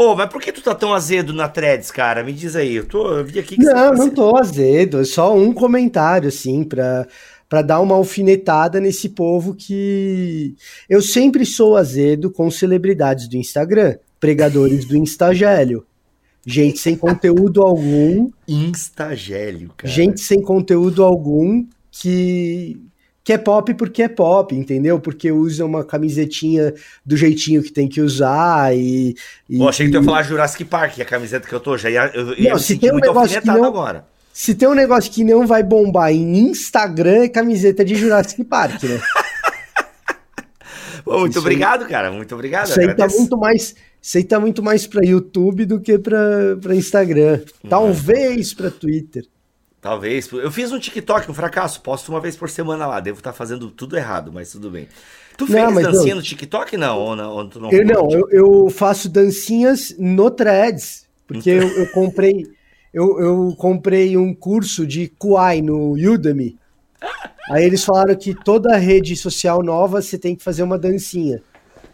Ô, mas por que tu tá tão azedo na threads, cara? Me diz aí. Eu, tô, eu vi aqui que Não, tá não tô azedo. É só um comentário, assim, pra, pra dar uma alfinetada nesse povo que. Eu sempre sou azedo com celebridades do Instagram, pregadores do Instagélio. Gente sem conteúdo algum. Instagélio, cara. Gente sem conteúdo algum que que é pop porque é pop, entendeu? Porque usa uma camisetinha do jeitinho que tem que usar e. e Pô, achei que tu ia falar Jurassic Park, que a camiseta que eu tô. Já ia, eu, ia não, se tem um negócio que não, agora. Se tem um negócio que não vai bombar em Instagram, é camiseta de Jurassic Park, né? Pô, muito isso obrigado, aí, cara. Muito obrigado. Isso aí tá muito mais. Isso aí tá muito mais pra YouTube do que pra, pra Instagram. Hum. Talvez pra Twitter. Talvez. Eu fiz um TikTok, um fracasso. Posto uma vez por semana lá. Devo estar tá fazendo tudo errado, mas tudo bem. Tu fez não, dancinha no TikTok, não? Ou não, ou não eu não, eu, eu, faço dancinhas no Threads. Porque eu, eu, comprei. Eu, eu comprei um curso de Kuai no Udemy. Aí eles falaram que toda rede social nova você tem que fazer uma dancinha.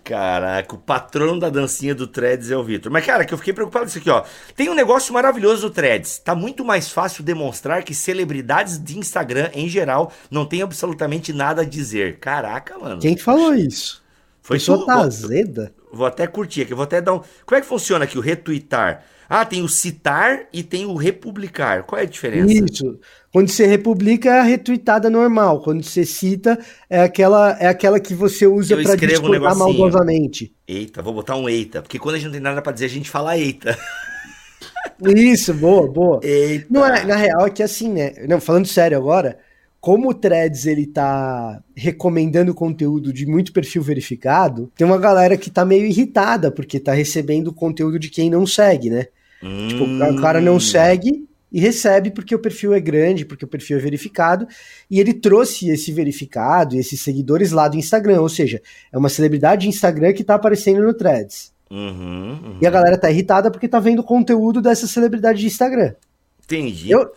Caraca, o patrono da dancinha do Threads é o Vitor. Mas, cara, que eu fiquei preocupado com isso aqui, ó. Tem um negócio maravilhoso do Threads. Tá muito mais fácil demonstrar que celebridades de Instagram, em geral, não tem absolutamente nada a dizer. Caraca, mano. Quem falou isso? Foi só tá azeda? Vou, vou até curtir aqui, vou até dar um. Como é que funciona aqui o retweetar? Ah, tem o citar e tem o republicar. Qual é a diferença? Isso. Quando você republica é a retweetada normal. Quando você cita é aquela é aquela que você usa para discordar um maldosamente. Eita, vou botar um eita, porque quando a gente não tem nada para dizer a gente fala eita. Isso, boa, boa. Eita. Não é, na real é que assim, né? Não, falando sério agora, como o Threads ele tá recomendando conteúdo de muito perfil verificado, tem uma galera que tá meio irritada porque tá recebendo conteúdo de quem não segue, né? Hum. Tipo, o cara não segue e recebe porque o perfil é grande, porque o perfil é verificado, e ele trouxe esse verificado e esses seguidores lá do Instagram, ou seja, é uma celebridade de Instagram que tá aparecendo no Threads. Uhum, uhum. E a galera tá irritada porque tá vendo conteúdo dessa celebridade de Instagram. Entendi. Eu...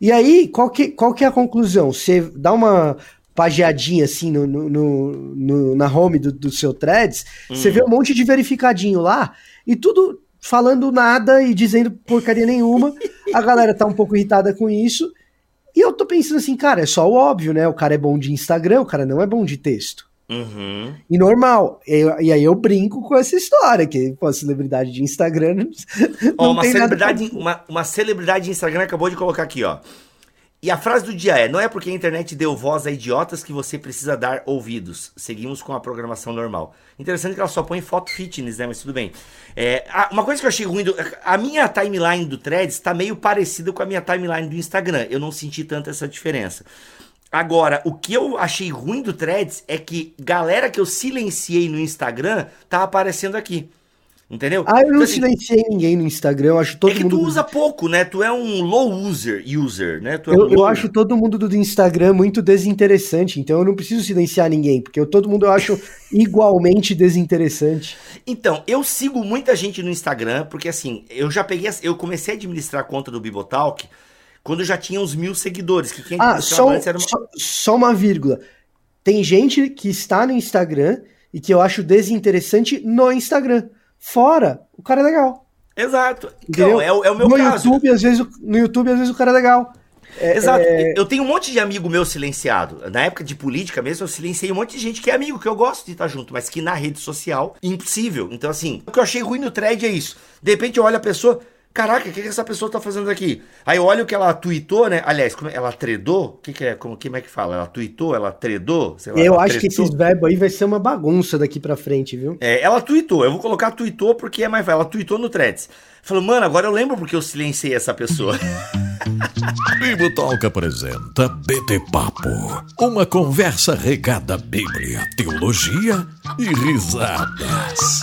E aí, qual que, qual que é a conclusão? Você dá uma pageadinha assim no, no, no na home do, do seu Threads, uhum. você vê um monte de verificadinho lá, e tudo falando nada e dizendo porcaria nenhuma. A galera tá um pouco irritada com isso. E eu tô pensando assim, cara, é só o óbvio, né? O cara é bom de Instagram, o cara não é bom de texto. Uhum. E normal. E, e, aí eu brinco com essa história, que pô, celebridade de Instagram. Não, oh, uma, celebridade, uma, uma celebridade de Instagram acabou de colocar aqui, ó. E a frase do dia é: Não é porque a internet deu voz a idiotas que você precisa dar ouvidos. Seguimos com a programação normal. Interessante que ela só põe foto fitness, né? Mas tudo bem. É, uma coisa que eu achei ruim: do, a minha timeline do Threads está meio parecida com a minha timeline do Instagram. Eu não senti tanto essa diferença. Agora, o que eu achei ruim do Threads é que galera que eu silenciei no Instagram tá aparecendo aqui. Entendeu? Ah, eu não então, assim, silenciei ninguém no Instagram, eu acho todo mundo. É que mundo... tu usa pouco, né? Tu é um low user, user, né? É eu, eu acho todo mundo do Instagram muito desinteressante, então eu não preciso silenciar ninguém, porque eu, todo mundo eu acho igualmente desinteressante. Então, eu sigo muita gente no Instagram, porque assim, eu já peguei. Eu comecei a administrar a conta do Bibotalk quando já tinha uns mil seguidores. Que quem ah, só, uma... só, só uma vírgula. Tem gente que está no Instagram e que eu acho desinteressante no Instagram. Fora, o cara é legal. Exato. Então, é, é, o meu no caso. YouTube, às vezes, no YouTube, às vezes, o cara é legal. É, Exato. É... Eu tenho um monte de amigo meu silenciado. Na época de política mesmo, eu silenciei um monte de gente que é amigo, que eu gosto de estar junto, mas que na rede social, impossível. Então, assim, o que eu achei ruim no thread é isso. De repente eu olho a pessoa, Caraca, o que, que essa pessoa tá fazendo aqui? Aí olha o que ela tweetou, né? Aliás, como, é, ela tredou? O que, que é? Como, como é que fala? Ela tweetou? Ela tredou? Lá, eu ela acho tretou? que esses verbos aí vai ser uma bagunça daqui pra frente, viu? É, ela tweetou. Eu vou colocar tweetou porque é mais Ela tweetou no threads. Falou, mano, agora eu lembro porque eu silenciei essa pessoa. Bibo Talk apresenta BT Papo. Uma conversa regada à Bíblia, teologia e risadas.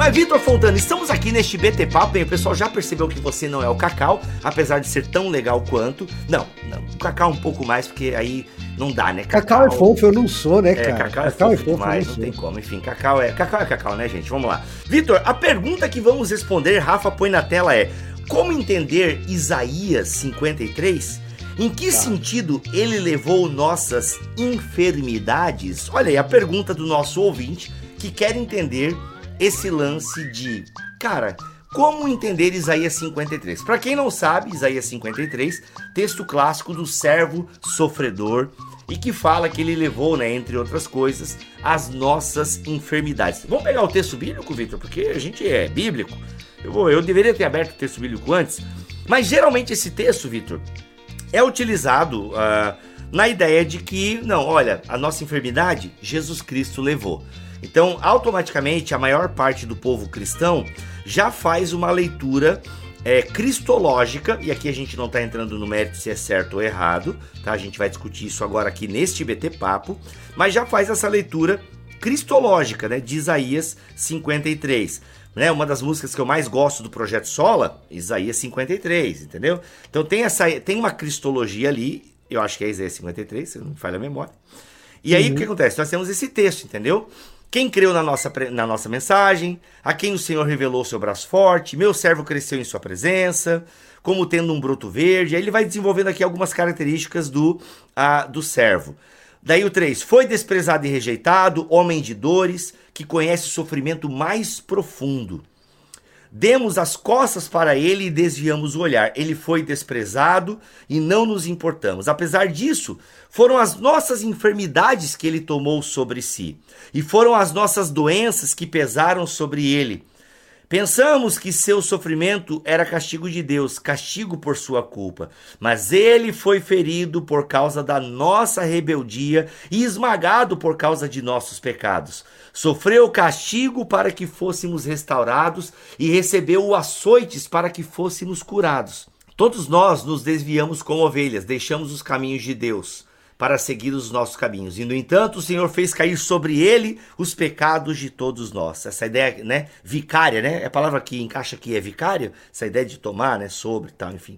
Mas, Vitor Fontana, estamos aqui neste BT Papo, e o pessoal já percebeu que você não é o Cacau, apesar de ser tão legal quanto. Não, não, o Cacau um pouco mais, porque aí não dá, né? Cacau, Cacau é fofo, eu não sou, né, é, cara? É, Cacau, é Cacau é fofo, demais, não, não tem como. Enfim, Cacau é, Cacau é Cacau, né, gente? Vamos lá. Vitor, a pergunta que vamos responder, Rafa põe na tela é: Como entender Isaías 53? Em que tá. sentido ele levou nossas enfermidades? Olha aí a pergunta do nosso ouvinte que quer entender esse lance de, cara, como entender Isaías 53? Para quem não sabe, Isaías 53, texto clássico do servo sofredor e que fala que ele levou, né, entre outras coisas, as nossas enfermidades. Vamos pegar o texto bíblico, Victor, porque a gente é bíblico. Eu, vou, eu deveria ter aberto o texto bíblico antes, mas geralmente esse texto, Victor, é utilizado uh, na ideia de que, não, olha, a nossa enfermidade Jesus Cristo levou. Então, automaticamente, a maior parte do povo cristão já faz uma leitura é, cristológica, e aqui a gente não está entrando no mérito se é certo ou errado, tá? A gente vai discutir isso agora aqui neste BT Papo, mas já faz essa leitura cristológica, né, de Isaías 53. Né, uma das músicas que eu mais gosto do projeto Sola, Isaías 53, entendeu? Então tem essa tem uma cristologia ali, eu acho que é Isaías 53, se não me falha a memória. E aí uhum. o que acontece? Nós temos esse texto, entendeu? Quem creu na nossa, na nossa mensagem, a quem o Senhor revelou seu braço forte, meu servo cresceu em sua presença, como tendo um broto verde. Aí ele vai desenvolvendo aqui algumas características do, a, do servo. Daí o 3, foi desprezado e rejeitado, homem de dores, que conhece o sofrimento mais profundo. Demos as costas para ele e desviamos o olhar. Ele foi desprezado e não nos importamos. Apesar disso, foram as nossas enfermidades que ele tomou sobre si, e foram as nossas doenças que pesaram sobre ele. Pensamos que seu sofrimento era castigo de Deus, castigo por sua culpa, mas ele foi ferido por causa da nossa rebeldia e esmagado por causa de nossos pecados. Sofreu castigo para que fôssemos restaurados e recebeu o açoites para que fôssemos curados. Todos nós nos desviamos como ovelhas, deixamos os caminhos de Deus para seguir os nossos caminhos. E no entanto, o Senhor fez cair sobre ele os pecados de todos nós. Essa ideia, né, vicária, né? É a palavra que encaixa aqui é vicária, essa ideia de tomar, né, sobre, tal, enfim.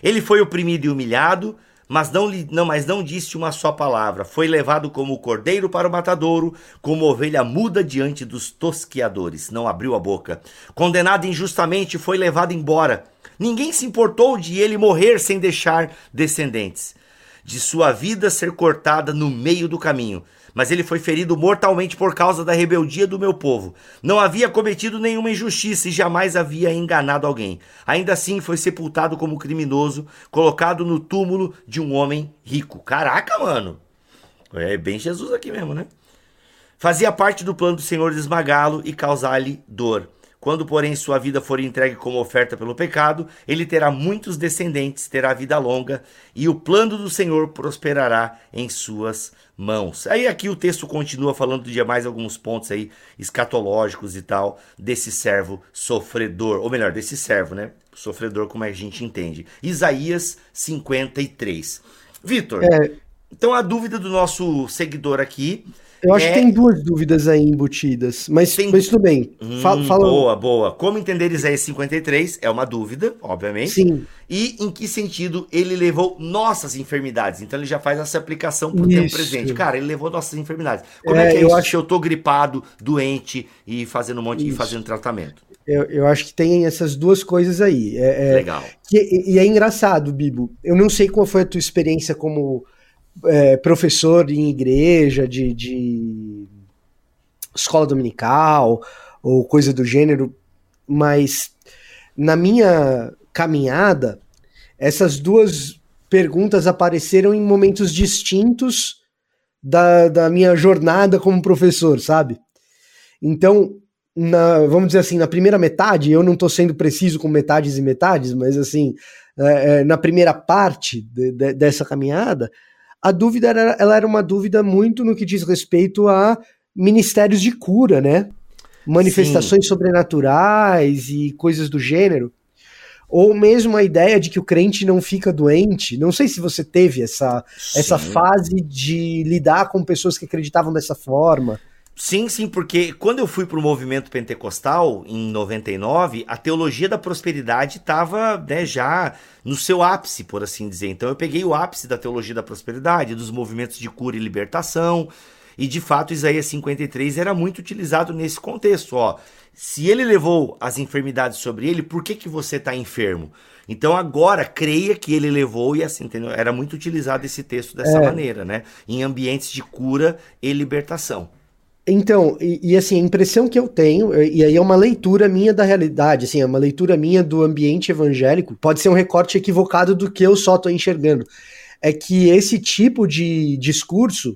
Ele foi oprimido e humilhado, mas não, não, mas não disse uma só palavra. Foi levado como cordeiro para o matadouro, como ovelha muda diante dos tosquiadores. Não abriu a boca. Condenado injustamente, foi levado embora. Ninguém se importou de ele morrer sem deixar descendentes de sua vida ser cortada no meio do caminho. Mas ele foi ferido mortalmente por causa da rebeldia do meu povo. Não havia cometido nenhuma injustiça e jamais havia enganado alguém. Ainda assim foi sepultado como criminoso, colocado no túmulo de um homem rico. Caraca, mano! É bem Jesus aqui mesmo, né? Fazia parte do plano do Senhor de esmagá-lo e causar-lhe dor. Quando, porém, sua vida for entregue como oferta pelo pecado, ele terá muitos descendentes, terá vida longa, e o plano do Senhor prosperará em suas mãos. Aí aqui o texto continua falando de mais alguns pontos aí escatológicos e tal desse servo sofredor, ou melhor, desse servo, né? Sofredor como a gente entende. Isaías 53. Vitor, é... então a dúvida do nosso seguidor aqui eu acho é... que tem duas dúvidas aí embutidas, mas, tem... mas tudo bem. Hum, fala... Boa, boa. Como entender Isaías 53 é uma dúvida, obviamente. Sim. E em que sentido ele levou nossas enfermidades. Então ele já faz essa aplicação pro isso. tempo presente. Cara, ele levou nossas enfermidades. Como é, é que é eu isso acho... eu tô gripado, doente e fazendo um monte isso. e fazendo tratamento? Eu, eu acho que tem essas duas coisas aí. É, é, Legal. Que, e é engraçado, Bibo. Eu não sei qual foi a tua experiência como é, professor em igreja, de, de escola dominical ou coisa do gênero, mas na minha caminhada, essas duas perguntas apareceram em momentos distintos da, da minha jornada como professor, sabe? Então, na, vamos dizer assim, na primeira metade, eu não estou sendo preciso com metades e metades, mas assim, é, é, na primeira parte de, de, dessa caminhada, a dúvida era, ela era uma dúvida muito no que diz respeito a ministérios de cura, né? Manifestações Sim. sobrenaturais e coisas do gênero. Ou mesmo a ideia de que o crente não fica doente. Não sei se você teve essa, essa fase de lidar com pessoas que acreditavam dessa forma. Sim, sim, porque quando eu fui para o movimento pentecostal em 99, a teologia da prosperidade estava né, já no seu ápice, por assim dizer. Então eu peguei o ápice da teologia da prosperidade, dos movimentos de cura e libertação. E de fato, Isaías 53 era muito utilizado nesse contexto. Ó, se ele levou as enfermidades sobre ele, por que, que você está enfermo? Então agora creia que ele levou e assim, entendeu? Era muito utilizado esse texto dessa é. maneira, né? Em ambientes de cura e libertação. Então, e, e, assim, a impressão que eu tenho, e aí é uma leitura minha da realidade, assim, é uma leitura minha do ambiente evangélico, pode ser um recorte equivocado do que eu só estou enxergando. É que esse tipo de discurso,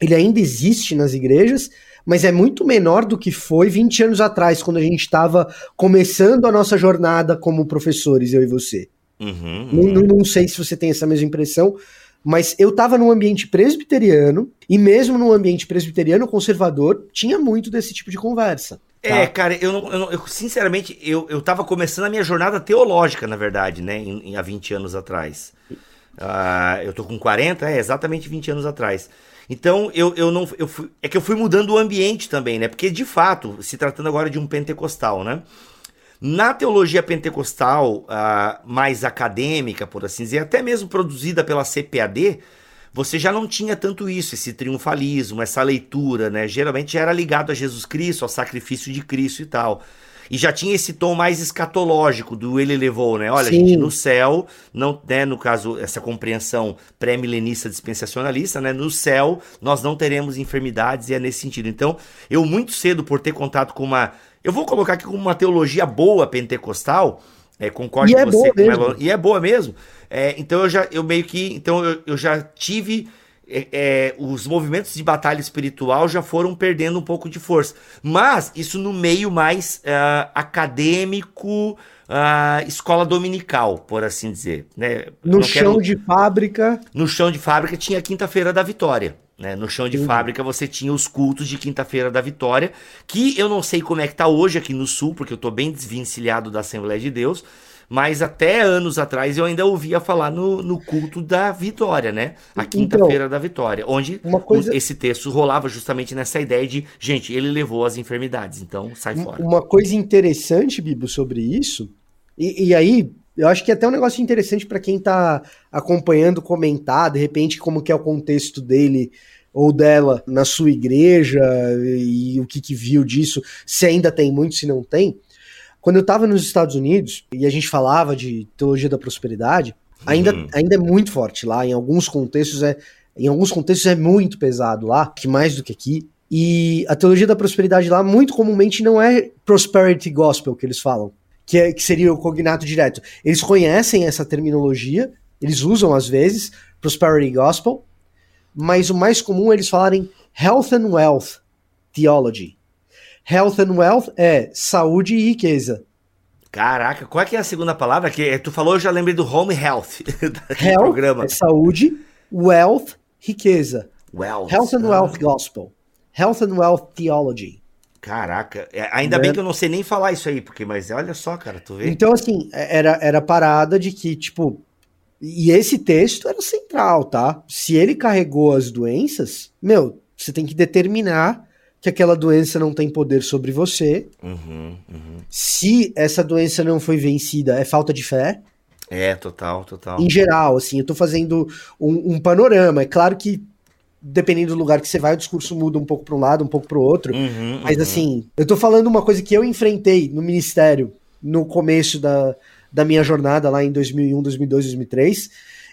ele ainda existe nas igrejas, mas é muito menor do que foi 20 anos atrás, quando a gente estava começando a nossa jornada como professores, eu e você. Uhum, uhum. Não, não, sei se você tem essa mesma impressão, mas eu estava num ambiente presbiteriano, e mesmo num ambiente presbiteriano conservador, tinha muito desse tipo de conversa. Tá? É, cara, eu, eu, eu, sinceramente, eu, eu tava começando a minha jornada teológica, na verdade, né, em, em há 20 anos atrás. Uh, eu tô com 40, é exatamente 20 anos atrás. Então eu, eu não. Eu fui, é que eu fui mudando o ambiente também, né? Porque de fato, se tratando agora de um pentecostal, né? Na teologia pentecostal uh, mais acadêmica, por assim dizer, até mesmo produzida pela CPAD, você já não tinha tanto isso, esse triunfalismo, essa leitura, né? Geralmente já era ligado a Jesus Cristo, ao sacrifício de Cristo e tal. E já tinha esse tom mais escatológico do ele levou, né? Olha, Sim. gente, no céu, não, né, no caso, essa compreensão pré-milenista dispensacionalista, né? No céu, nós não teremos enfermidades e é nesse sentido. Então, eu muito cedo, por ter contato com uma. Eu vou colocar aqui como uma teologia boa pentecostal. É, concordo e com é você. Com ela, e é boa mesmo. É, então eu já, eu meio que, então eu, eu já tive é, é, os movimentos de batalha espiritual já foram perdendo um pouco de força. Mas isso no meio mais uh, acadêmico, uh, escola dominical, por assim dizer. Né? No chão quero... de fábrica. No chão de fábrica tinha a Quinta-feira da Vitória. Né? No chão de uhum. fábrica você tinha os cultos de Quinta-feira da Vitória, que eu não sei como é que tá hoje aqui no Sul, porque eu tô bem desvencilhado da Assembleia de Deus mas até anos atrás eu ainda ouvia falar no, no culto da vitória, né? A então, quinta-feira então, da vitória, onde coisa... esse texto rolava justamente nessa ideia de, gente, ele levou as enfermidades, então sai fora. Uma coisa interessante, Bibo, sobre isso, e, e aí eu acho que é até um negócio interessante para quem está acompanhando, comentar, de repente, como que é o contexto dele ou dela na sua igreja e o que, que viu disso, se ainda tem muito, se não tem. Quando eu estava nos Estados Unidos e a gente falava de teologia da prosperidade, ainda, uhum. ainda é muito forte lá. Em alguns contextos é, em alguns contextos é muito pesado lá, que mais do que aqui. E a teologia da prosperidade lá, muito comumente, não é prosperity gospel que eles falam, que, é, que seria o cognato direto. Eles conhecem essa terminologia, eles usam às vezes prosperity gospel, mas o mais comum é eles falarem health and wealth theology. Health and Wealth é saúde e riqueza. Caraca, qual é que é a segunda palavra? Que tu falou, eu já lembrei do Home Health. Health programa. É saúde, wealth, riqueza. Wealth. Health and Wealth Gospel. Health and Wealth Theology. Caraca, é, ainda bem né? que eu não sei nem falar isso aí, porque, mas olha só, cara, tu vê. Então, assim, é, era, era parada de que, tipo, e esse texto era central, tá? Se ele carregou as doenças, meu, você tem que determinar que aquela doença não tem poder sobre você. Uhum, uhum. Se essa doença não foi vencida, é falta de fé. É, total, total. Em geral, assim, eu tô fazendo um, um panorama. É claro que, dependendo do lugar que você vai, o discurso muda um pouco para um lado, um pouco para o outro. Uhum, mas, uhum. assim, eu tô falando uma coisa que eu enfrentei no ministério no começo da, da minha jornada lá em 2001, 2002, 2003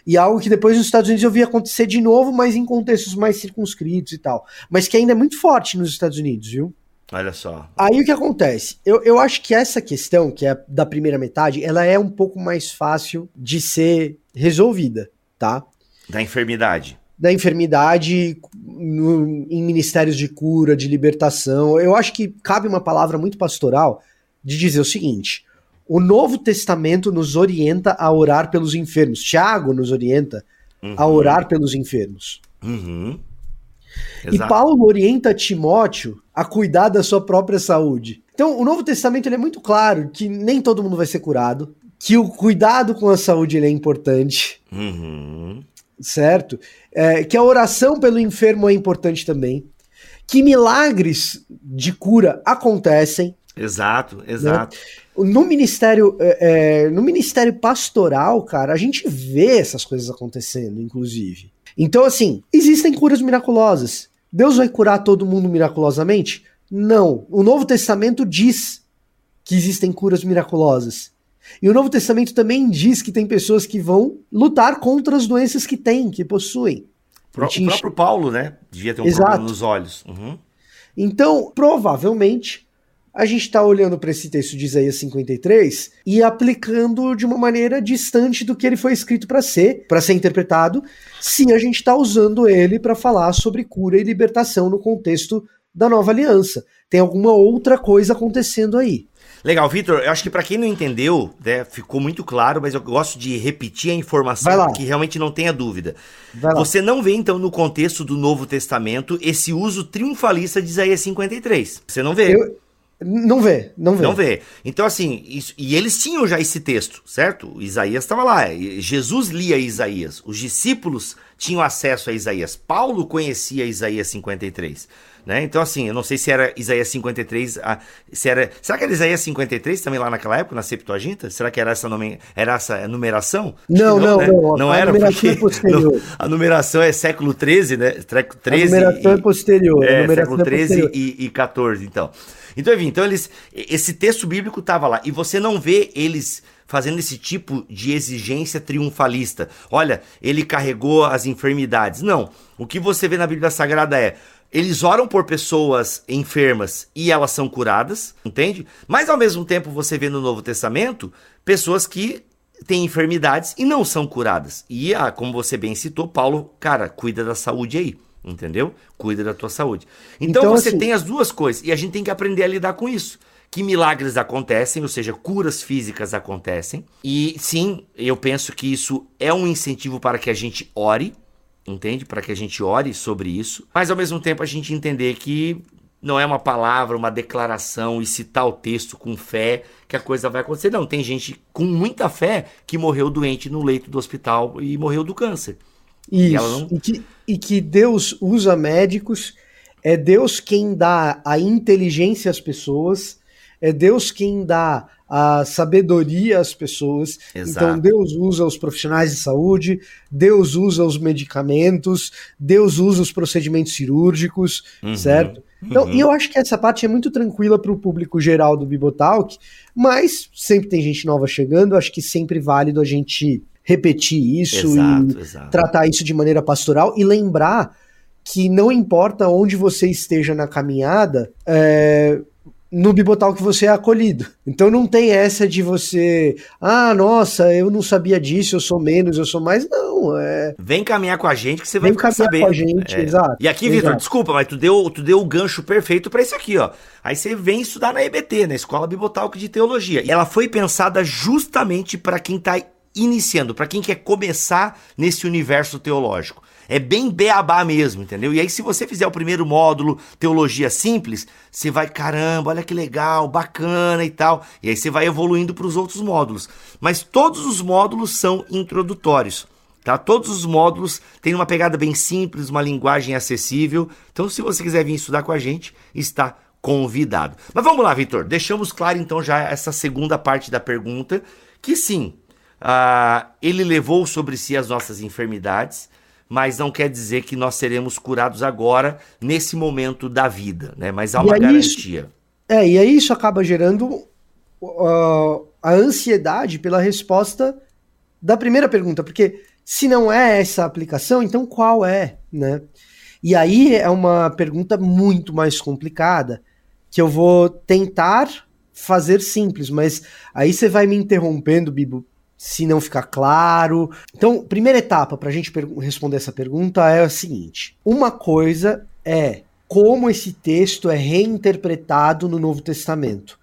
e algo que depois nos Estados Unidos eu vi acontecer de novo, mas em contextos mais circunscritos e tal. Mas que ainda é muito forte nos Estados Unidos, viu? Olha só. Aí o que acontece? Eu, eu acho que essa questão, que é da primeira metade, ela é um pouco mais fácil de ser resolvida, tá? Da enfermidade. Da enfermidade no, em ministérios de cura, de libertação. Eu acho que cabe uma palavra muito pastoral de dizer o seguinte: o Novo Testamento nos orienta a orar pelos enfermos. Tiago nos orienta uhum. a orar pelos enfermos. Uhum. E Paulo orienta Timóteo a cuidar da sua própria saúde. Então, o Novo Testamento é muito claro que nem todo mundo vai ser curado, que o cuidado com a saúde é importante, uhum. Certo? É, que a oração pelo enfermo é importante também, que milagres de cura acontecem. Exato, exato. Né? No ministério, é, é, no ministério pastoral, cara, a gente vê essas coisas acontecendo, inclusive. Então, assim, existem curas miraculosas. Deus vai curar todo mundo miraculosamente? Não. O Novo Testamento diz que existem curas miraculosas. E o Novo Testamento também diz que tem pessoas que vão lutar contra as doenças que têm, que possuem. Pro, o próprio Paulo, né? Devia ter um Exato. problema nos olhos. Uhum. Então, provavelmente, a gente está olhando para esse texto de Isaías 53 e aplicando de uma maneira distante do que ele foi escrito para ser, para ser interpretado, se a gente está usando ele para falar sobre cura e libertação no contexto da nova aliança. Tem alguma outra coisa acontecendo aí. Legal, Vitor, eu acho que para quem não entendeu, né, ficou muito claro, mas eu gosto de repetir a informação que realmente não tenha dúvida. Você não vê, então, no contexto do Novo Testamento, esse uso triunfalista de Isaías 53. Você não vê. Eu... Não vê, não vê. Não vê. Então, assim, isso, e eles tinham já esse texto, certo? Isaías estava lá. Jesus lia Isaías. Os discípulos tinham acesso a Isaías. Paulo conhecia Isaías 53. Né? Então, assim, eu não sei se era Isaías 53, a, se era, será que era Isaías 53 também lá naquela época, na Septuaginta? Será que era essa, nome, era essa numeração? Não, não, não, né? não, não. era, porque é a numeração é século 13, né? 13 a numeração e, é posterior. É, século 13 é e, e 14, então. Então, enfim, então eles, esse texto bíblico estava lá, e você não vê eles fazendo esse tipo de exigência triunfalista. Olha, ele carregou as enfermidades. Não. O que você vê na Bíblia Sagrada é eles oram por pessoas enfermas e elas são curadas, entende? Mas ao mesmo tempo você vê no Novo Testamento pessoas que têm enfermidades e não são curadas. E ah, como você bem citou, Paulo, cara, cuida da saúde aí, entendeu? Cuida da tua saúde. Então, então você assim... tem as duas coisas e a gente tem que aprender a lidar com isso. Que milagres acontecem, ou seja, curas físicas acontecem. E sim, eu penso que isso é um incentivo para que a gente ore, entende? Para que a gente ore sobre isso, mas ao mesmo tempo a gente entender que não é uma palavra, uma declaração e citar o texto com fé que a coisa vai acontecer. Não, tem gente com muita fé que morreu doente no leito do hospital e morreu do câncer. Isso. E, não... e, que, e que Deus usa médicos, é Deus quem dá a inteligência às pessoas, é Deus quem dá a sabedoria às pessoas. Exato. Então Deus usa os profissionais de saúde, Deus usa os medicamentos, Deus usa os procedimentos cirúrgicos, uhum. certo? Então, uhum. e eu acho que essa parte é muito tranquila para o público geral do Bibotalk, mas sempre tem gente nova chegando, acho que sempre válido a gente repetir isso exato, e exato. tratar isso de maneira pastoral e lembrar que não importa onde você esteja na caminhada, é, no Bibotal que você é acolhido. Então não tem essa de você, ah, nossa, eu não sabia disso, eu sou menos, eu sou mais. Não, é. Vem caminhar com a gente que você vai Vem caminhar saber. com a gente, é. exato. E aqui, Vitor, desculpa, mas tu deu, tu deu o gancho perfeito para isso aqui, ó. Aí você vem estudar na EBT, na Escola Bibotalk de Teologia. E ela foi pensada justamente para quem tá iniciando, para quem quer começar nesse universo teológico. É bem beabá mesmo, entendeu? E aí, se você fizer o primeiro módulo, teologia simples, você vai, caramba, olha que legal, bacana e tal. E aí você vai evoluindo para os outros módulos. Mas todos os módulos são introdutórios. Tá? Todos os módulos têm uma pegada bem simples, uma linguagem acessível. Então, se você quiser vir estudar com a gente, está convidado. Mas vamos lá, Vitor. Deixamos claro então já essa segunda parte da pergunta, que sim, uh, ele levou sobre si as nossas enfermidades, mas não quer dizer que nós seremos curados agora, nesse momento da vida, né? Mas há uma garantia. Isso, é, e aí isso acaba gerando uh, a ansiedade pela resposta da primeira pergunta, porque se não é essa aplicação, então qual é, né? E aí é uma pergunta muito mais complicada, que eu vou tentar fazer simples, mas aí você vai me interrompendo, Bibo, se não ficar claro. Então, primeira etapa para a gente responder essa pergunta é a seguinte: uma coisa é como esse texto é reinterpretado no Novo Testamento.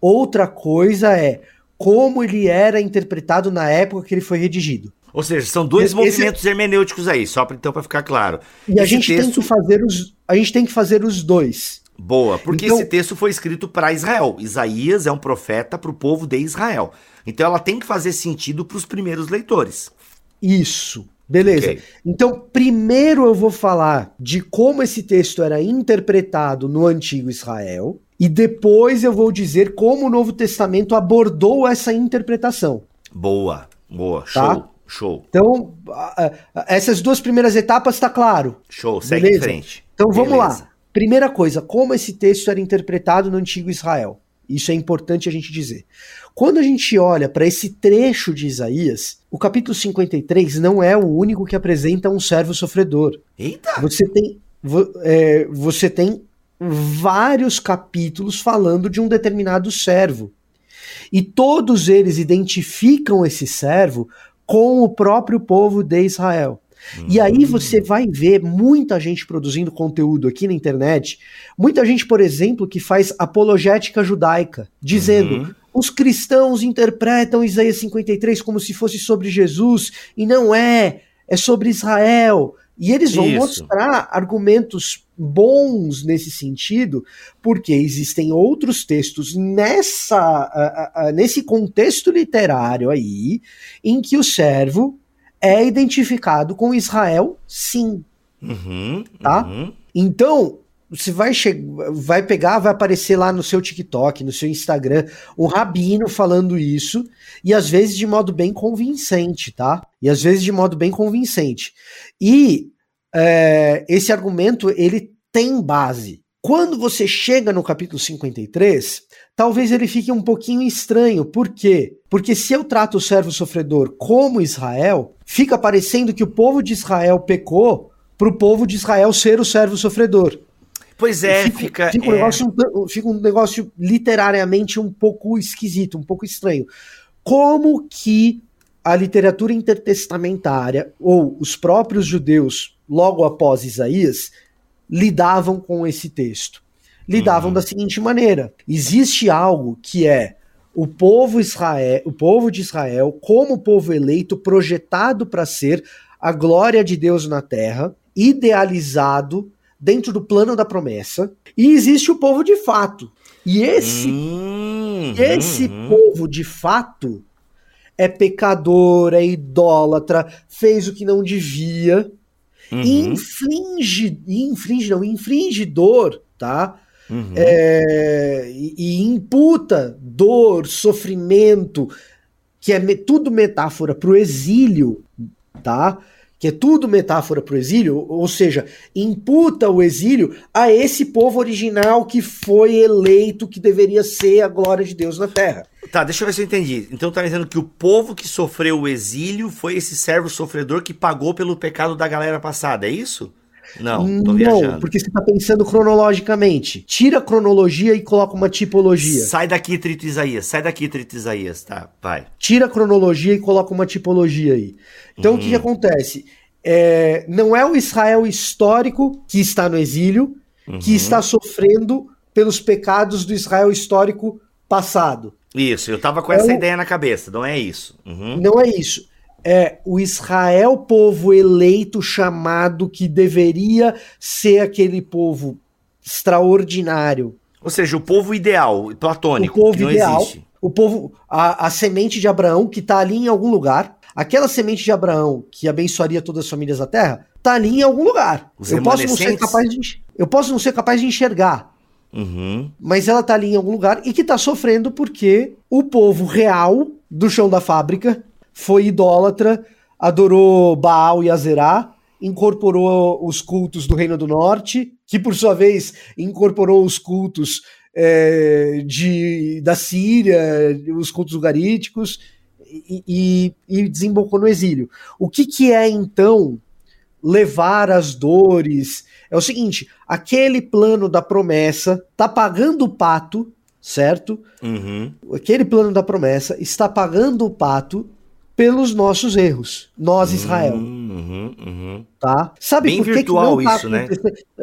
Outra coisa é como ele era interpretado na época que ele foi redigido. Ou seja, são dois esse, movimentos hermenêuticos aí, só para então para ficar claro. E esse a gente texto... tem que fazer os a gente tem que fazer os dois. Boa, porque então... esse texto foi escrito para Israel. Isaías é um profeta para o povo de Israel. Então ela tem que fazer sentido para os primeiros leitores. Isso. Beleza. Okay. Então, primeiro eu vou falar de como esse texto era interpretado no antigo Israel, e depois eu vou dizer como o Novo Testamento abordou essa interpretação. Boa, boa, tá? show. Show. Então, essas duas primeiras etapas está claro. Show, segue Beleza? em frente. Então vamos Beleza. lá. Primeira coisa, como esse texto era interpretado no antigo Israel? Isso é importante a gente dizer. Quando a gente olha para esse trecho de Isaías, o capítulo 53 não é o único que apresenta um servo sofredor. Eita! Você tem, é, você tem vários capítulos falando de um determinado servo. E todos eles identificam esse servo com o próprio povo de Israel. E aí você vai ver muita gente produzindo conteúdo aqui na internet, muita gente, por exemplo, que faz apologética judaica, dizendo: uhum. os cristãos interpretam Isaías 53 como se fosse sobre Jesus, e não é, é sobre Israel. E eles vão Isso. mostrar argumentos bons nesse sentido, porque existem outros textos nessa, nesse contexto literário aí, em que o servo é identificado com Israel, sim. Uhum, tá? Uhum. Então, você vai, vai pegar, vai aparecer lá no seu TikTok, no seu Instagram, um rabino falando isso, e às vezes de modo bem convincente, tá? E às vezes de modo bem convincente. E é, esse argumento, ele tem base. Quando você chega no capítulo 53, talvez ele fique um pouquinho estranho. Por quê? Porque se eu trato o servo sofredor como Israel, fica parecendo que o povo de Israel pecou para o povo de Israel ser o servo sofredor. Pois é, fica. Fica, é... Um negócio, fica um negócio literariamente um pouco esquisito, um pouco estranho. Como que a literatura intertestamentária, ou os próprios judeus, logo após Isaías, lidavam com esse texto? Lidavam uhum. da seguinte maneira: existe algo que é o povo Israel, o povo de Israel, como povo eleito, projetado para ser a glória de Deus na terra, idealizado dentro do plano da promessa, e existe o povo de fato. E esse uhum. esse povo de fato é pecador, é idólatra, fez o que não devia, uhum. infringe, infringe não, infringidor, tá? Uhum. É, e, e, imputa dor, sofrimento, que é me, tudo metáfora para o exílio, tá? Que é tudo metáfora para o exílio, ou seja, imputa o exílio a esse povo original que foi eleito, que deveria ser a glória de Deus na terra. Tá, deixa eu ver se eu entendi. Então tá dizendo que o povo que sofreu o exílio foi esse servo sofredor que pagou pelo pecado da galera passada, é isso? Não, tô viajando. Não, porque você tá pensando cronologicamente. Tira a cronologia e coloca uma tipologia. Sai daqui, Trito Isaías. Sai daqui, Trito Isaías. Tá, vai. Tira a cronologia e coloca uma tipologia aí. Então, uhum. o que, que uhum. acontece? É, não é o Israel histórico que está no exílio, uhum. que está sofrendo pelos pecados do Israel histórico passado. Isso, eu tava com é essa o... ideia na cabeça, não é isso. Uhum. Não é isso é o Israel, povo eleito, chamado, que deveria ser aquele povo extraordinário. Ou seja, o povo ideal, platônico, o povo que não ideal, existe. O povo, a, a semente de Abraão, que está ali em algum lugar. Aquela semente de Abraão que abençoaria todas as famílias da terra, está ali em algum lugar. Os eu posso não ser capaz de, eu posso não ser capaz de enxergar. Uhum. Mas ela está ali em algum lugar e que está sofrendo porque o povo real do chão da fábrica foi idólatra, adorou Baal e Azerá, incorporou os cultos do Reino do Norte, que por sua vez incorporou os cultos é, de, da Síria, os cultos ugaríticos, e, e, e, desembocou no exílio. O que, que é então levar as dores? É o seguinte: aquele plano da promessa tá pagando o pato, certo? Uhum. Aquele plano da promessa está pagando o pato pelos nossos erros, nós Israel. Uhum, uhum. Tá? Sabe Bem por que virtual que não tá isso, né?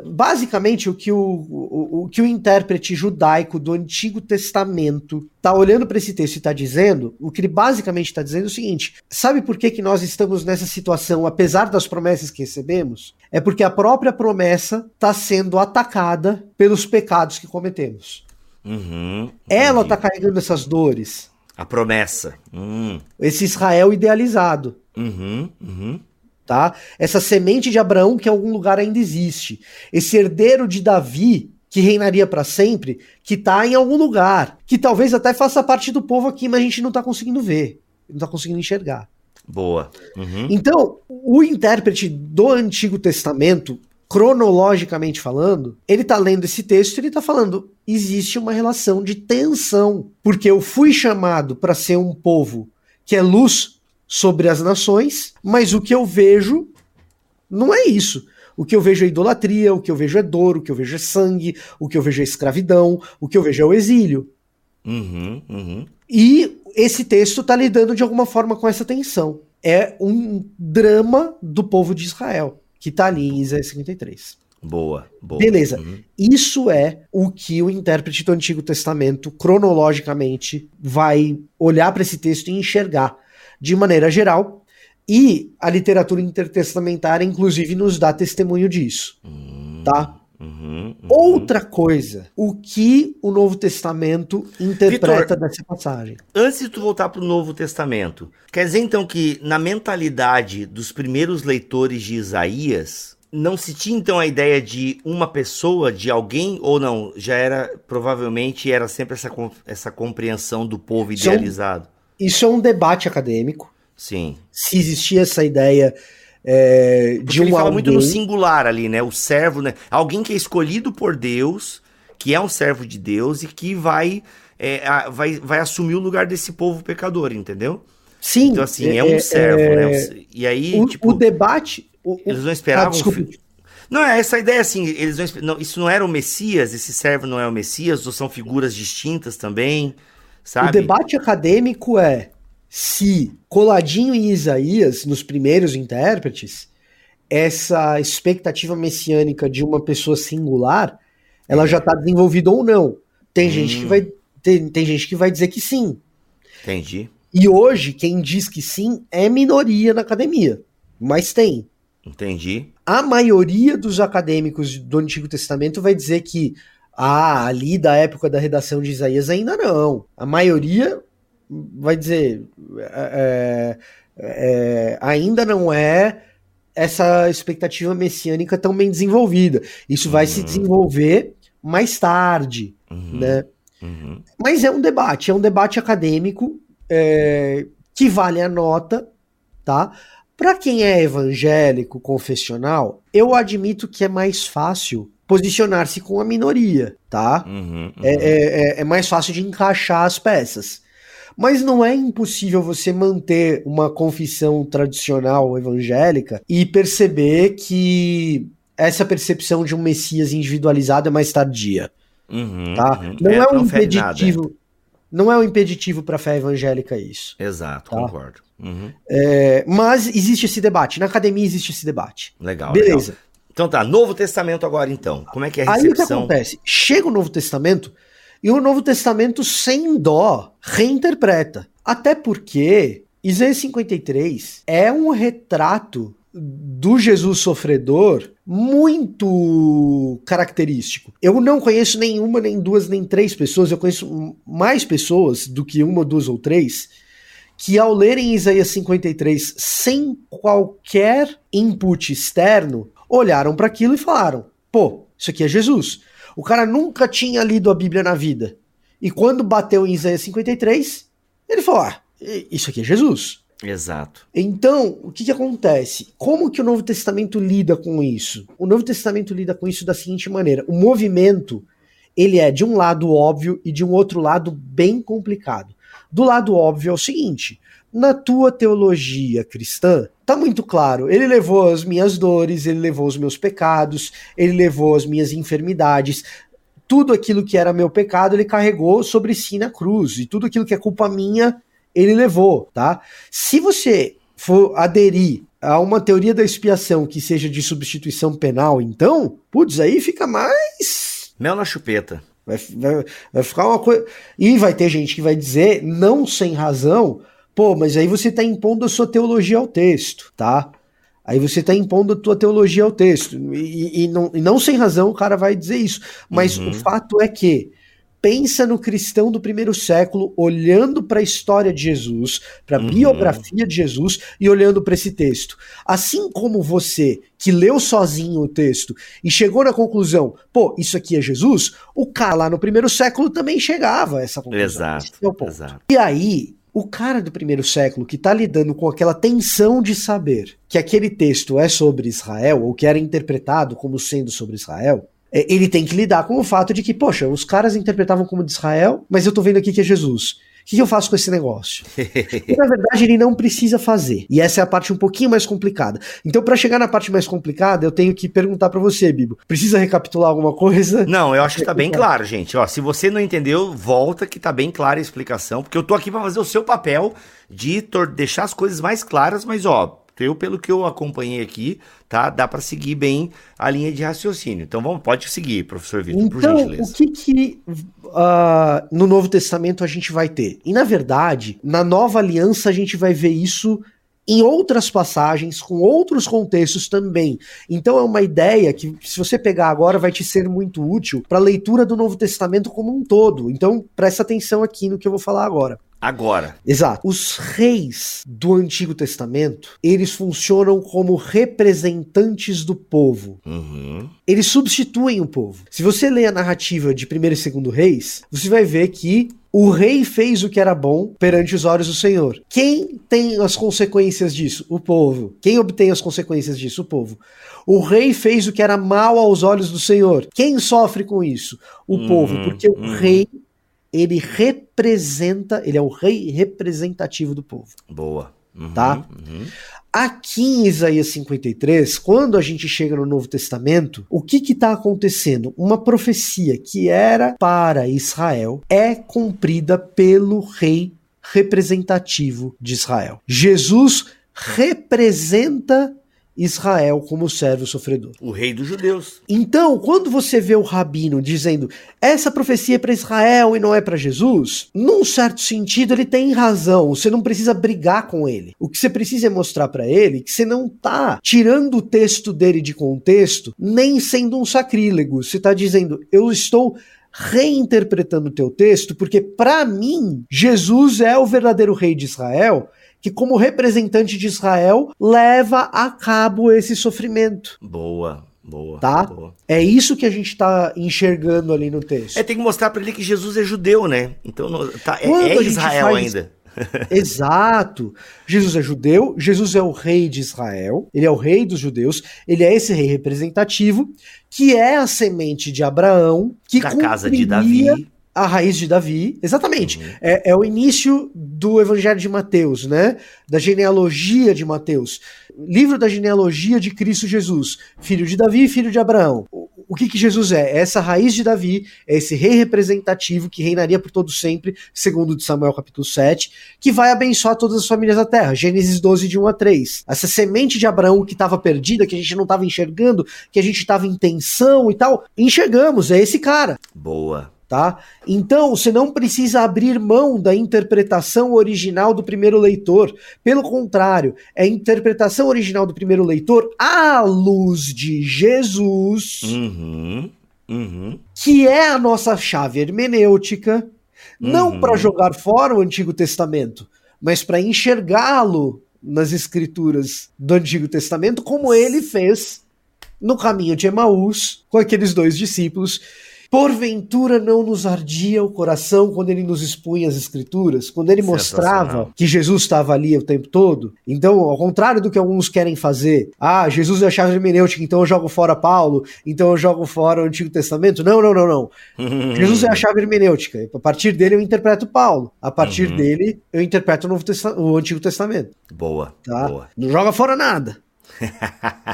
Basicamente o que o, o, o, que o intérprete judaico do Antigo Testamento tá olhando para esse texto e está dizendo, o que ele basicamente está dizendo é o seguinte: sabe por que que nós estamos nessa situação apesar das promessas que recebemos? É porque a própria promessa está sendo atacada pelos pecados que cometemos. Uhum, Ela está carregando essas dores. A promessa. Hum. Esse Israel idealizado. Uhum, uhum. Tá? Essa semente de Abraão que em algum lugar ainda existe. Esse herdeiro de Davi que reinaria para sempre, que está em algum lugar, que talvez até faça parte do povo aqui, mas a gente não está conseguindo ver, não está conseguindo enxergar. Boa. Uhum. Então, o intérprete do Antigo Testamento cronologicamente falando, ele está lendo esse texto e ele está falando: existe uma relação de tensão, porque eu fui chamado para ser um povo que é luz sobre as nações, mas o que eu vejo não é isso. O que eu vejo é idolatria, o que eu vejo é dor, o que eu vejo é sangue, o que eu vejo é escravidão, o que eu vejo é o exílio. Uhum, uhum. E esse texto está lidando de alguma forma com essa tensão. É um drama do povo de Israel, que está ali em Isaías 53. Boa, boa. Beleza. Uhum. Isso é o que o intérprete do Antigo Testamento, cronologicamente, vai olhar para esse texto e enxergar. De maneira geral, e a literatura intertestamentária, inclusive, nos dá testemunho disso. Uhum, tá? Uhum, uhum. Outra coisa, o que o Novo Testamento interpreta Victor, dessa passagem? Antes de tu voltar para o Novo Testamento, quer dizer então que na mentalidade dos primeiros leitores de Isaías, não se tinha então a ideia de uma pessoa, de alguém, ou não? Já era, provavelmente, era sempre essa, essa compreensão do povo idealizado. Isso é um, isso é um debate acadêmico Sim. Se existia essa ideia é, de um ele fala alguém... muito no singular ali, né? O servo, né? Alguém que é escolhido por Deus, que é um servo de Deus e que vai, é, vai, vai assumir o lugar desse povo pecador, entendeu? Sim. Então, assim, é, é um servo, é... né? E aí, o, tipo... O debate... O, eles não esperavam... Ah, Não, é essa ideia assim, eles não, não, isso não era o Messias, esse servo não é o Messias, ou são figuras distintas também, sabe? O debate acadêmico é se coladinho em Isaías, nos primeiros intérpretes, essa expectativa messiânica de uma pessoa singular, ela já está desenvolvida ou não. Tem hum. gente que vai tem, tem gente que vai dizer que sim. Entendi. E hoje quem diz que sim é minoria na academia, mas tem. Entendi. A maioria dos acadêmicos do Antigo Testamento vai dizer que ah, ali da época da redação de Isaías ainda não. A maioria vai dizer, é, é, é, ainda não é essa expectativa messiânica tão bem desenvolvida. Isso vai uhum. se desenvolver mais tarde, uhum. né? Uhum. Mas é um debate, é um debate acadêmico é, que vale a nota, tá? Para quem é evangélico, confessional, eu admito que é mais fácil posicionar-se com a minoria, tá? Uhum, é, uhum. É, é, é, mais fácil de encaixar as peças. Mas não é impossível você manter uma confissão tradicional evangélica e perceber que essa percepção de um Messias individualizado é mais tardia. Uhum, tá? Uhum. Não é, é um impeditivo. Não é um impeditivo para a fé evangélica isso. Exato, tá? concordo. Uhum. É, mas existe esse debate. Na academia existe esse debate. Legal. Beleza. Legal. Então tá, Novo Testamento agora então. Como é que é a recepção? Aí o que acontece? Chega o Novo Testamento, e o Novo Testamento, sem dó, reinterpreta. Até porque Isaías 53 é um retrato do Jesus sofredor muito característico. Eu não conheço nenhuma, nem duas, nem três pessoas, eu conheço mais pessoas do que uma, duas ou três, que ao lerem Isaías 53 sem qualquer input externo, olharam para aquilo e falaram: pô, isso aqui é Jesus. O cara nunca tinha lido a Bíblia na vida. E quando bateu em Isaías 53, ele falou: ah, isso aqui é Jesus. Exato. Então, o que, que acontece? Como que o Novo Testamento lida com isso? O Novo Testamento lida com isso da seguinte maneira: o movimento ele é de um lado óbvio e de um outro lado bem complicado. Do lado óbvio é o seguinte: na tua teologia cristã, tá muito claro. Ele levou as minhas dores, ele levou os meus pecados, ele levou as minhas enfermidades. Tudo aquilo que era meu pecado, ele carregou sobre si na cruz. E tudo aquilo que é culpa minha, ele levou, tá? Se você for aderir a uma teoria da expiação que seja de substituição penal, então, putz, aí fica mais. Mel na chupeta. Vai, vai, vai ficar uma coisa. E vai ter gente que vai dizer, não sem razão, Pô, mas aí você está impondo a sua teologia ao texto, tá? Aí você está impondo a tua teologia ao texto. E, e, não, e, não, sem razão o cara vai dizer isso. Mas uhum. o fato é que pensa no cristão do primeiro século olhando para a história de Jesus, para a uhum. biografia de Jesus e olhando para esse texto. Assim como você que leu sozinho o texto e chegou na conclusão, pô, isso aqui é Jesus, o cara lá no primeiro século também chegava a essa conclusão. Exato. É exato. E aí, o cara do primeiro século que está lidando com aquela tensão de saber que aquele texto é sobre Israel, ou que era interpretado como sendo sobre Israel, é, ele tem que lidar com o fato de que, poxa, os caras interpretavam como de Israel, mas eu tô vendo aqui que é Jesus. O que eu faço com esse negócio? e, na verdade, ele não precisa fazer. E essa é a parte um pouquinho mais complicada. Então, para chegar na parte mais complicada, eu tenho que perguntar para você, Bibo. Precisa recapitular alguma coisa? Não, eu acho que tá bem claro, gente. Ó, se você não entendeu, volta que tá bem clara a explicação, porque eu tô aqui para fazer o seu papel de deixar as coisas mais claras, mas ó, eu, pelo que eu acompanhei aqui, tá? Dá para seguir bem a linha de raciocínio. Então vamos, pode seguir, professor Vitor, então, por gentileza. O que, que uh, no Novo Testamento a gente vai ter? E na verdade, na nova aliança a gente vai ver isso em outras passagens, com outros contextos também. Então é uma ideia que, se você pegar agora, vai te ser muito útil para a leitura do Novo Testamento como um todo. Então presta atenção aqui no que eu vou falar agora. Agora. Exato. Os reis do Antigo Testamento, eles funcionam como representantes do povo. Uhum. Eles substituem o povo. Se você lê a narrativa de 1 e 2 Reis, você vai ver que o rei fez o que era bom perante os olhos do Senhor. Quem tem as consequências disso? O povo. Quem obtém as consequências disso? O povo. O rei fez o que era mal aos olhos do Senhor. Quem sofre com isso? O uhum, povo. Porque uhum. o rei ele representa, ele é o rei representativo do povo. Boa. Uhum, tá? Uhum. Aqui em Isaías 53, quando a gente chega no Novo Testamento, o que está acontecendo? Uma profecia que era para Israel é cumprida pelo rei representativo de Israel. Jesus representa Israel como servo sofredor. O rei dos judeus. Então, quando você vê o rabino dizendo essa profecia é para Israel e não é para Jesus, num certo sentido ele tem razão. Você não precisa brigar com ele. O que você precisa é mostrar para ele que você não tá tirando o texto dele de contexto, nem sendo um sacrílego. Você tá dizendo, eu estou reinterpretando o teu texto, porque para mim Jesus é o verdadeiro rei de Israel que, como representante de Israel, leva a cabo esse sofrimento. Boa. Boa, tá? Boa. É isso que a gente está enxergando ali no texto. É, tem que mostrar para ele que Jesus é judeu, né? Então, tá, é, é Israel faz... ainda. Exato. Jesus é judeu, Jesus é o rei de Israel, ele é o rei dos judeus, ele é esse rei representativo, que é a semente de Abraão, que da casa de Davi a raiz de Davi, exatamente. Uhum. É, é, o início do Evangelho de Mateus, né? Da genealogia de Mateus. Livro da genealogia de Cristo Jesus, filho de Davi e filho de Abraão. O, o que, que Jesus é? É essa raiz de Davi, é esse rei representativo que reinaria por todo sempre, segundo de Samuel capítulo 7, que vai abençoar todas as famílias da terra. Gênesis 12, de 1 a 3. Essa semente de Abraão que estava perdida, que a gente não estava enxergando, que a gente estava em tensão e tal, enxergamos, é esse cara. Boa tá? Então, você não precisa abrir mão da interpretação original do primeiro leitor. Pelo contrário, é a interpretação original do primeiro leitor à luz de Jesus, uhum, uhum. que é a nossa chave hermenêutica, uhum. não para jogar fora o Antigo Testamento, mas para enxergá-lo nas escrituras do Antigo Testamento, como ele fez no caminho de Emaús com aqueles dois discípulos Porventura não nos ardia o coração quando ele nos expunha as escrituras, quando ele mostrava que Jesus estava ali o tempo todo? Então, ao contrário do que alguns querem fazer, ah, Jesus é a chave hermenêutica, então eu jogo fora Paulo, então eu jogo fora o Antigo Testamento. Não, não, não, não. Jesus é a chave hermenêutica. A partir dele eu interpreto Paulo. A partir uhum. dele eu interpreto o, Novo o Antigo Testamento. Boa, tá? boa. Não joga fora nada.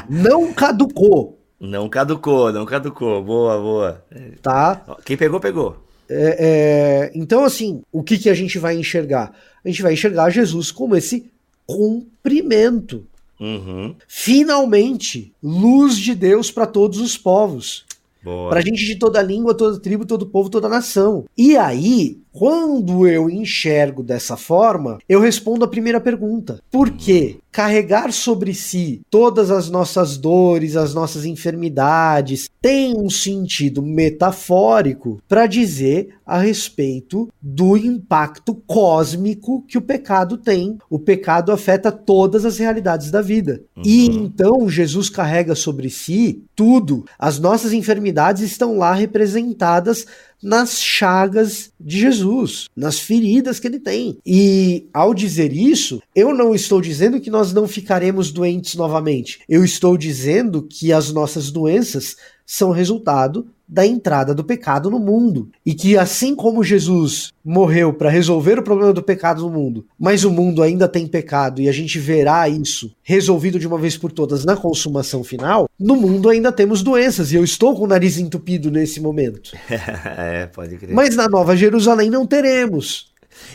não caducou. Não caducou, não caducou. Boa, boa. Tá. Quem pegou, pegou. É, é, então, assim, o que, que a gente vai enxergar? A gente vai enxergar Jesus como esse cumprimento. Uhum. Finalmente, luz de Deus para todos os povos. Para gente de toda língua, toda tribo, todo povo, toda nação. E aí, quando eu enxergo dessa forma, eu respondo a primeira pergunta. Por quê? Carregar sobre si todas as nossas dores, as nossas enfermidades, tem um sentido metafórico para dizer a respeito do impacto cósmico que o pecado tem. O pecado afeta todas as realidades da vida. Uhum. E então Jesus carrega sobre si tudo. As nossas enfermidades estão lá representadas nas chagas de Jesus, nas feridas que ele tem. E ao dizer isso, eu não estou dizendo que nós não ficaremos doentes novamente. Eu estou dizendo que as nossas doenças são resultado da entrada do pecado no mundo. E que assim como Jesus morreu para resolver o problema do pecado no mundo, mas o mundo ainda tem pecado e a gente verá isso resolvido de uma vez por todas na consumação final, no mundo ainda temos doenças e eu estou com o nariz entupido nesse momento. é, pode crer. Mas na Nova Jerusalém não teremos.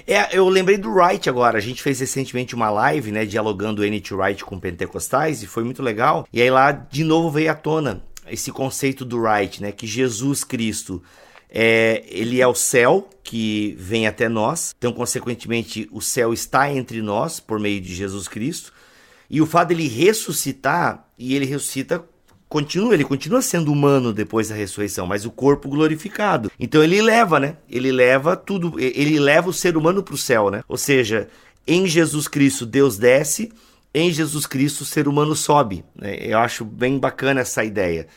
É, eu lembrei do Wright agora. A gente fez recentemente uma live, né, dialogando N.T. Wright com pentecostais e foi muito legal. E aí lá de novo veio à tona esse conceito do Wright, né, que Jesus Cristo é, ele é o céu que vem até nós, então, consequentemente, o céu está entre nós por meio de Jesus Cristo. E o fato dele ressuscitar, e ele ressuscita continua, ele continua sendo humano depois da ressurreição, mas o corpo glorificado. Então ele leva, né? Ele leva tudo, ele leva o ser humano para o céu, né? Ou seja, em Jesus Cristo Deus desce, em Jesus Cristo o ser humano sobe. Né? Eu acho bem bacana essa ideia.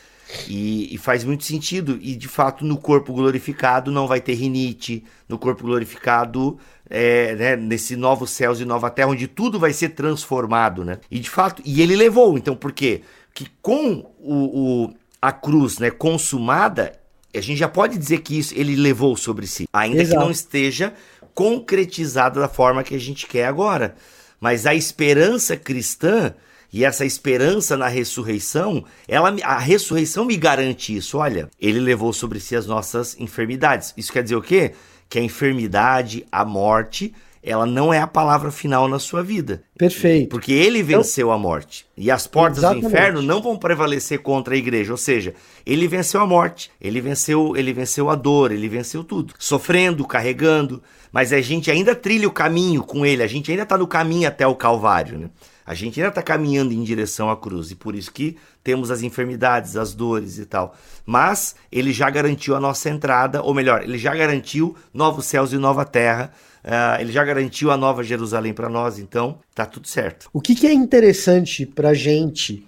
E, e, faz muito sentido. E de fato, no corpo glorificado não vai ter rinite. No corpo glorificado, é, né, nesse novo céus e nova terra, onde tudo vai ser transformado, né? E de fato, e ele levou. Então, por quê? Que com o, o a cruz, né, consumada, a gente já pode dizer que isso ele levou sobre si, ainda Exato. que não esteja concretizada da forma que a gente quer agora. Mas a esperança cristã e essa esperança na ressurreição, ela, a ressurreição me garante isso. Olha, ele levou sobre si as nossas enfermidades. Isso quer dizer o quê? Que a enfermidade, a morte, ela não é a palavra final na sua vida. Perfeito. Porque ele então venceu então, a morte. E as portas exatamente. do inferno não vão prevalecer contra a igreja. Ou seja, ele venceu a morte, ele venceu, ele venceu a dor, ele venceu tudo. Sofrendo, carregando. Mas a gente ainda trilha o caminho com ele, a gente ainda está no caminho até o Calvário. Né? A gente ainda está caminhando em direção à cruz e por isso que temos as enfermidades, as dores e tal. Mas ele já garantiu a nossa entrada, ou melhor, ele já garantiu novos céus e nova terra. Uh, ele já garantiu a nova Jerusalém para nós, então tá tudo certo. O que, que é interessante para gente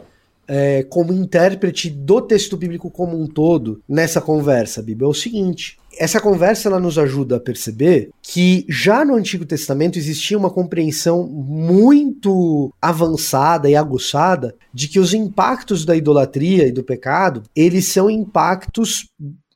é, como intérprete do texto bíblico como um todo nessa conversa, Bíblia, é o seguinte: essa conversa ela nos ajuda a perceber que já no Antigo Testamento existia uma compreensão muito avançada e aguçada de que os impactos da idolatria e do pecado, eles são impactos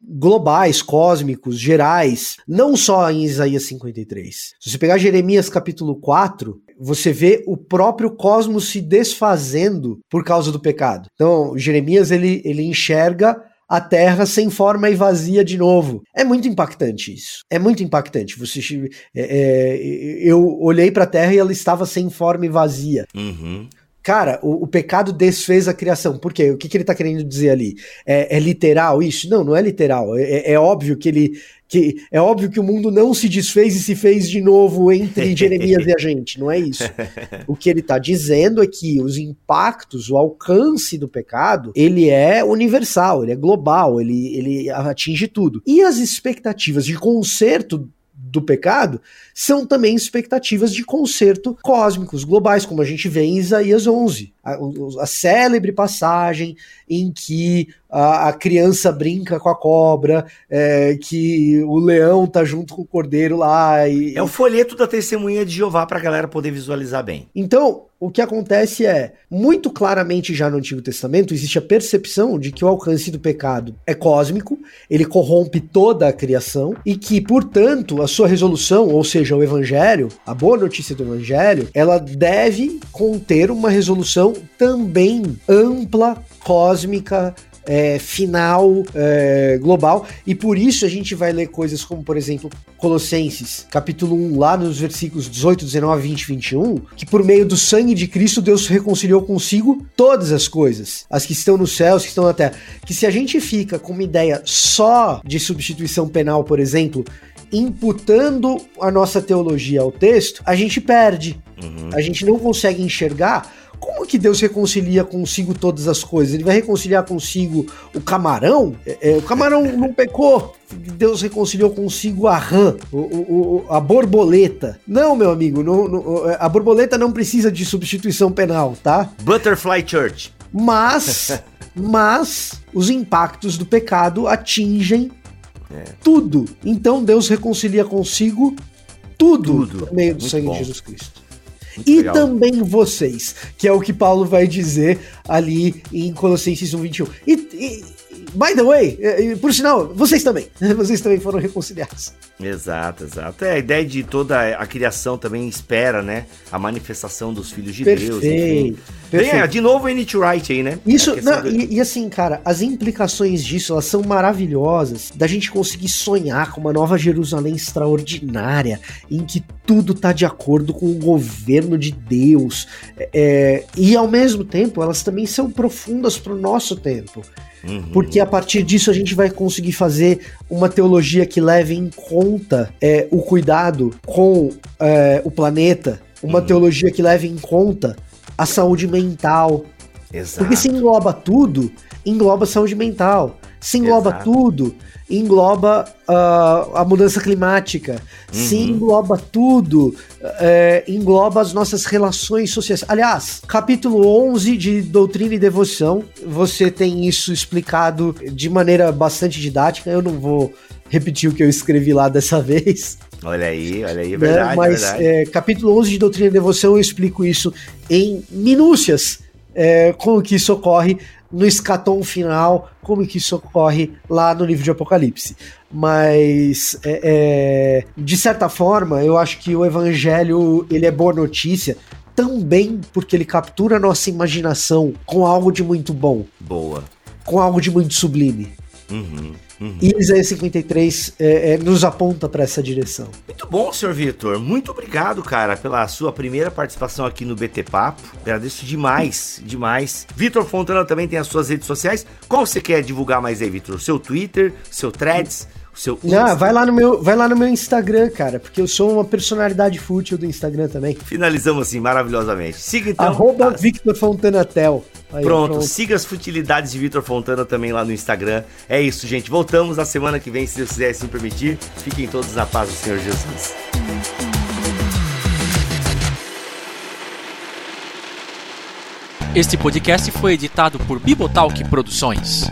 globais, cósmicos, gerais, não só em Isaías 53. Se você pegar Jeremias capítulo 4, você vê o próprio cosmos se desfazendo por causa do pecado. Então, Jeremias ele, ele enxerga a Terra sem forma e vazia de novo. É muito impactante isso. É muito impactante. Você, é, é, eu olhei para a Terra e ela estava sem forma e vazia. Uhum. Cara, o, o, pecado desfez a criação. Por quê? O que, que ele está querendo dizer ali? É, é, literal isso? Não, não é literal. É, é, é óbvio que ele que é óbvio que o mundo não se desfez e se fez de novo entre Jeremias e a gente, não é isso. O que ele está dizendo é que os impactos, o alcance do pecado, ele é universal, ele é global, ele, ele atinge tudo. E as expectativas de conserto do pecado são também expectativas de conserto cósmicos, globais, como a gente vê em Isaías 11. A, a célebre passagem em que a, a criança brinca com a cobra, é, que o leão tá junto com o cordeiro lá. E, é o folheto da testemunha de Jeová para a galera poder visualizar bem. Então, o que acontece é, muito claramente já no Antigo Testamento, existe a percepção de que o alcance do pecado é cósmico, ele corrompe toda a criação e que, portanto, a sua resolução, ou seja, o evangelho, a boa notícia do evangelho, ela deve conter uma resolução também ampla, cósmica, é, final é, global, e por isso a gente vai ler coisas como, por exemplo, Colossenses, capítulo 1, lá nos versículos 18, 19, 20 e 21, que por meio do sangue de Cristo Deus reconciliou consigo todas as coisas, as que estão no céu, as que estão na terra. Que se a gente fica com uma ideia só de substituição penal, por exemplo, imputando a nossa teologia ao texto, a gente perde. Uhum. A gente não consegue enxergar como que Deus reconcilia consigo todas as coisas? Ele vai reconciliar consigo o camarão? É, é, o camarão não pecou. Deus reconciliou consigo a rã, o, o, a borboleta. Não, meu amigo, não, não, a borboleta não precisa de substituição penal, tá? Butterfly Church. Mas, mas os impactos do pecado atingem É. Tudo. Então Deus reconcilia consigo tudo, tudo. por meio do Muito sangue bom. de Jesus Cristo. Muito e legal. também vocês, que é o que Paulo vai dizer ali em Colossenses 1:21. E, e by the way, por sinal, vocês também, vocês também foram reconciliados. Exato, exato. É a ideia de toda a criação também espera, né, a manifestação dos filhos de Perfeito. Deus. Enfim. Perfeito. Bem, é, de novo, N to Right aí, né? Isso, não, do... e, e, assim, cara, as implicações disso, elas são maravilhosas, da gente conseguir sonhar com uma nova Jerusalém extraordinária, em que tudo tá de acordo com o governo de Deus, é, e ao mesmo tempo, elas também são profundas pro nosso tempo. Uhum. Porque a partir disso a gente vai conseguir fazer uma teologia que leve em conta é, o cuidado com é, o planeta, uma uhum. teologia que leve em conta a saúde mental. Exato. Porque se engloba tudo, engloba saúde mental. Se engloba Exato. tudo, engloba uh, a mudança climática. Uhum. Se engloba tudo, é, engloba as nossas relações sociais. Aliás, capítulo 11 de Doutrina e Devoção, você tem isso explicado de maneira bastante didática. Eu não vou repetir o que eu escrevi lá dessa vez. Olha aí, olha aí, é verdade. Né? Mas verdade. É, capítulo 11 de Doutrina e Devoção eu explico isso em minúcias, é, como que isso ocorre no escatom final, como que isso ocorre lá no livro de Apocalipse. Mas, é, é, de certa forma, eu acho que o evangelho ele é boa notícia, também porque ele captura a nossa imaginação com algo de muito bom. Boa. Com algo de muito sublime. Uhum. Uhum. E Isaías 53 é, é, nos aponta para essa direção. Muito bom, senhor Vitor. Muito obrigado, cara, pela sua primeira participação aqui no BT Papo. Agradeço demais, demais. Vitor Fontana também tem as suas redes sociais. Qual você quer divulgar mais aí, Vitor? Seu Twitter, seu Threads? Seu Não, vai lá no meu, vai lá no meu Instagram, cara, porque eu sou uma personalidade fútil do Instagram também. Finalizamos assim maravilhosamente. Siga então. Arroba as... Victor Fontanatel. Aí, pronto, pronto, siga as futilidades de Vitor Fontana também lá no Instagram. É isso, gente. Voltamos na semana que vem, se Deus quiser assim permitir. Fiquem todos na paz do Senhor Jesus. Este podcast foi editado por Bibotalk Produções.